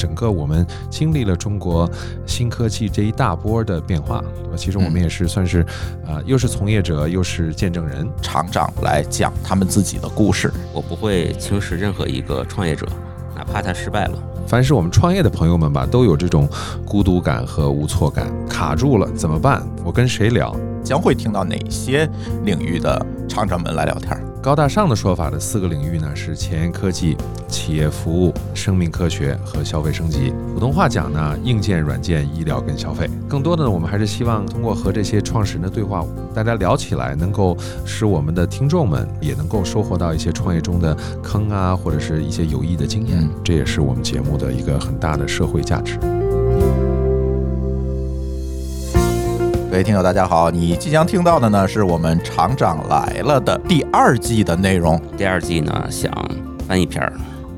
整个我们经历了中国新科技这一大波的变化，对吧？其实我们也是算是，啊，又是从业者，又是见证人。厂长来讲他们自己的故事，我不会轻视任何一个创业者，哪怕他失败了。凡是我们创业的朋友们吧，都有这种孤独感和无措感，卡住了怎么办？我跟谁聊？将会听到哪些领域的厂长们来聊天？高大上的说法的四个领域呢，是前沿科技、企业服务、生命科学和消费升级。普通话讲呢，硬件、软件、医疗跟消费。更多的呢，我们还是希望通过和这些创始人的对话，大家聊起来，能够使我们的听众们也能够收获到一些创业中的坑啊，或者是一些有益的经验。这也是我们节目的一个很大的社会价值。各位听友，大家好！你即将听到的呢，是我们《厂长来了》的第二季的内容。第二季呢，想翻一篇儿。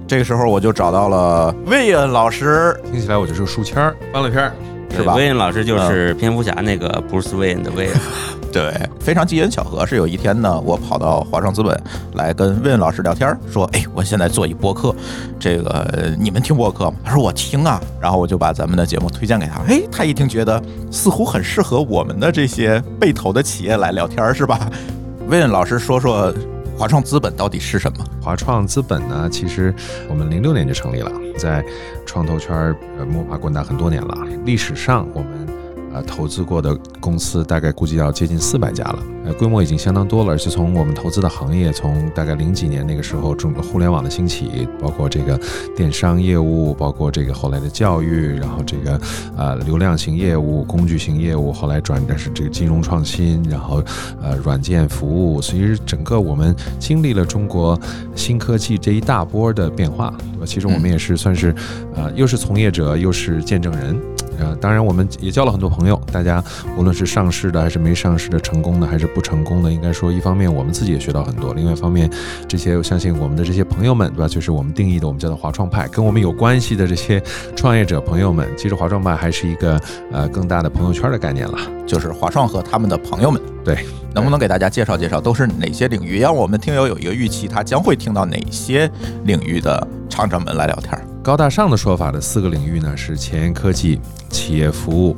这个时候我就找到了魏恩老师，听起来我就是个书签儿，翻了篇儿，是吧？魏恩老师就是蝙蝠侠那个 Bruce Wayne 的魏恩。对，非常机缘巧合，是有一天呢，我跑到华创资本来跟魏恩老师聊天，说：“哎，我现在做一播客，这个你们听播客吗？”他说：“我听啊。”然后我就把咱们的节目推荐给他。哎，他一听觉得似乎很适合我们的这些被投的企业来聊天，是吧？魏恩老师说说华创资本到底是什么？华创资本呢，其实我们零六年就成立了，在创投圈呃摸爬滚打很多年了，历史上我们。呃，投资过的公司大概估计要接近四百家了，呃，规模已经相当多了。而且从我们投资的行业，从大概零几年那个时候，中国互联网的兴起，包括这个电商业务，包括这个后来的教育，然后这个呃流量型业务、工具型业务，后来转的是这个金融创新，然后呃软件服务。其实整个我们经历了中国新科技这一大波的变化，对吧？其实我们也是算是呃又是从业者，又是见证人。呃，当然，我们也交了很多朋友。大家无论是上市的还是没上市的，成功的还是不成功的，应该说，一方面我们自己也学到很多；，另外一方面，这些我相信我们的这些朋友们，对吧？就是我们定义的，我们叫做华创派，跟我们有关系的这些创业者朋友们，其实华创派还是一个呃更大的朋友圈的概念了，就是华创和他们的朋友们。对，能不能给大家介绍介绍，都是哪些领域，让我们听友有一个预期，他将会听到哪些领域的厂长们来聊天？高大上的说法的四个领域呢，是前沿科技、企业服务、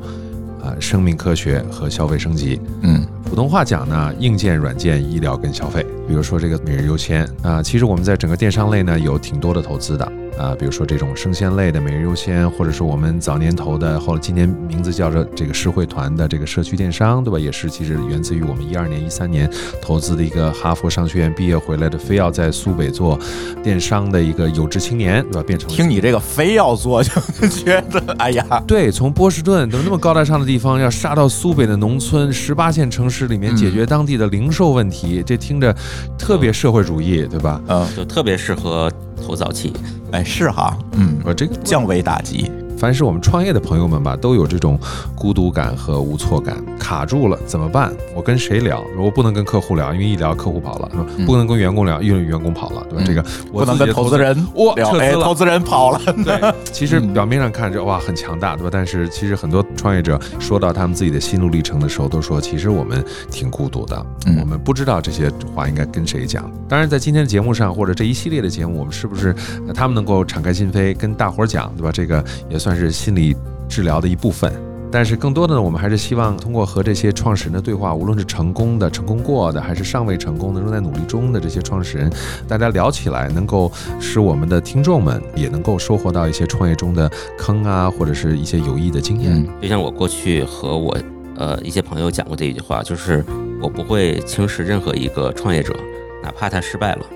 啊生命科学和消费升级。嗯，普通话讲呢，硬件、软件、医疗跟消费。比如说这个每日优先啊，其实我们在整个电商类呢有挺多的投资的。啊，比如说这种生鲜类的每日优先，或者是我们早年投的，后来今年名字叫做这个实惠团的这个社区电商，对吧？也是其实源自于我们一二年、一三年投资的一个哈佛商学院毕业回来的，非要在苏北做电商的一个有志青年，对吧？变成听你这个非要做，就觉得哎呀，对，从波士顿等那么高大上的地方，要杀到苏北的农村十八线城市里面解决当地的零售问题，这听着特别社会主义，对吧？嗯，就特别适合投早期。哎，是哈，嗯，我这个降维打击。凡是我们创业的朋友们吧，都有这种孤独感和无措感，卡住了怎么办？我跟谁聊？我不能跟客户聊，因为一聊客户跑了？不能跟员工聊，因为员工跑了，对吧？这个不能跟投资人哇聊，哎，投资人跑了。对，其实表面上看着哇很强大，对吧？但是其实很多创业者说到他们自己的心路历程的时候，都说其实我们挺孤独的，我们不知道这些话应该跟谁讲。当然，在今天的节目上或者这一系列的节目，我们是不是他们能够敞开心扉跟大伙儿讲，对吧？这个也算是心理。治疗的一部分，但是更多的呢，我们还是希望通过和这些创始人的对话，无论是成功的、成功过的，还是尚未成功的、正在努力中的这些创始人，大家聊起来，能够使我们的听众们也能够收获到一些创业中的坑啊，或者是一些有益的经验。就像我过去和我呃一些朋友讲过这一句话，就是我不会轻视任何一个创业者，哪怕他失败了。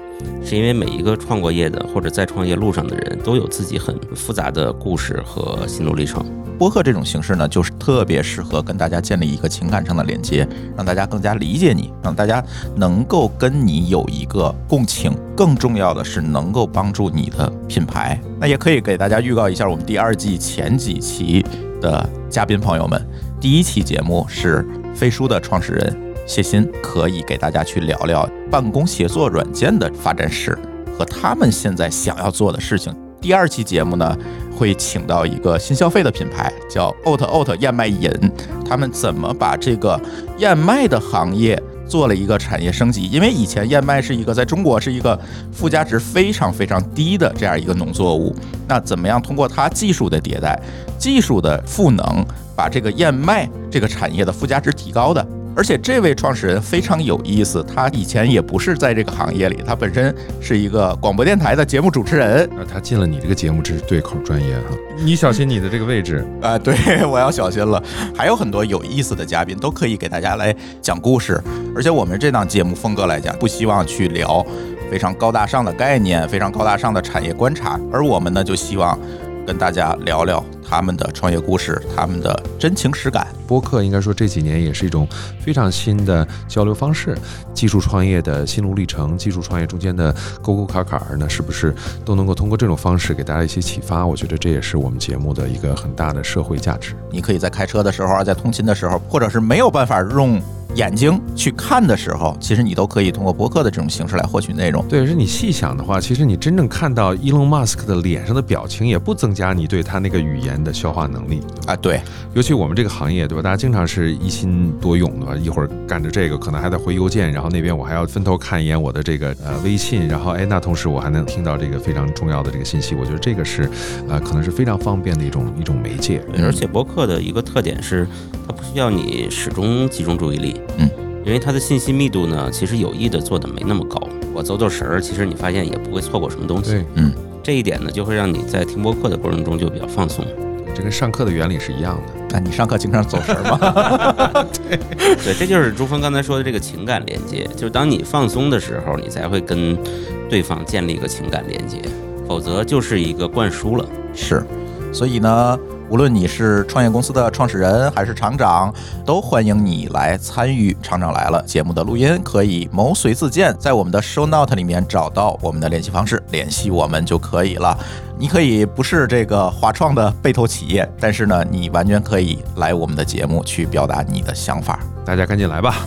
是因为每一个创过业的或者在创业路上的人都有自己很复杂的故事和心路历程。播客这种形式呢，就是特别适合跟大家建立一个情感上的连接，让大家更加理解你，让大家能够跟你有一个共情。更重要的是，能够帮助你的品牌。那也可以给大家预告一下，我们第二季前几期的嘉宾朋友们，第一期节目是飞书的创始人。谢鑫可以给大家去聊聊办公协作软件的发展史和他们现在想要做的事情。第二期节目呢，会请到一个新消费的品牌，叫 Oat Oat 燕麦饮，他们怎么把这个燕麦的行业做了一个产业升级，因为以前燕麦是一个在中国是一个附加值非常非常低的这样一个农作物。那怎么样通过它技术的迭代、技术的赋能，把这个燕麦这个产业的附加值提高的？而且这位创始人非常有意思，他以前也不是在这个行业里，他本身是一个广播电台的节目主持人。那他进了你这个节目，这是对口专业哈。你小心你的这个位置。啊、对我要小心了。还有很多有意思的嘉宾都可以给大家来讲故事，而且我们这档节目风格来讲，不希望去聊非常高大上的概念、非常高大上的产业观察，而我们呢就希望跟大家聊聊他们的创业故事、他们的真情实感。播客应该说这几年也是一种非常新的交流方式，技术创业的心路历程，技术创业中间的沟沟坎坎儿呢，是不是都能够通过这种方式给大家一些启发？我觉得这也是我们节目的一个很大的社会价值。你可以在开车的时候，在通勤的时候，或者是没有办法用眼睛去看的时候，其实你都可以通过博客的这种形式来获取内容。对，是你细想的话，其实你真正看到伊隆马斯克的脸上的表情，也不增加你对他那个语言的消化能力。啊，对，尤其我们这个行业，对吧？大家经常是一心多用，对吧？一会儿干着这个，可能还得回邮件，然后那边我还要分头看一眼我的这个呃微信，然后哎，那同时我还能听到这个非常重要的这个信息。我觉得这个是呃，可能是非常方便的一种一种媒介。而且博客的一个特点是，它不需要你始终集中注意力，嗯，因为它的信息密度呢，其实有意的做的没那么高。我走走神儿，其实你发现也不会错过什么东西。对，这一点呢，就会让你在听播客的过程中就比较放松。这跟上课的原理是一样的。那你上课经常走神儿吗？对，这就是朱峰刚才说的这个情感连接，就是当你放松的时候，你才会跟对方建立一个情感连接，否则就是一个灌输了。是，所以呢，无论你是创业公司的创始人还是厂长，都欢迎你来参与《厂长来了》节目的录音，可以谋随自荐，在我们的 show note 里面找到我们的联系方式，联系我们就可以了。你可以不是这个华创的被投企业，但是呢，你完全可以来我们的节目去表达你的想法。大家赶紧来吧！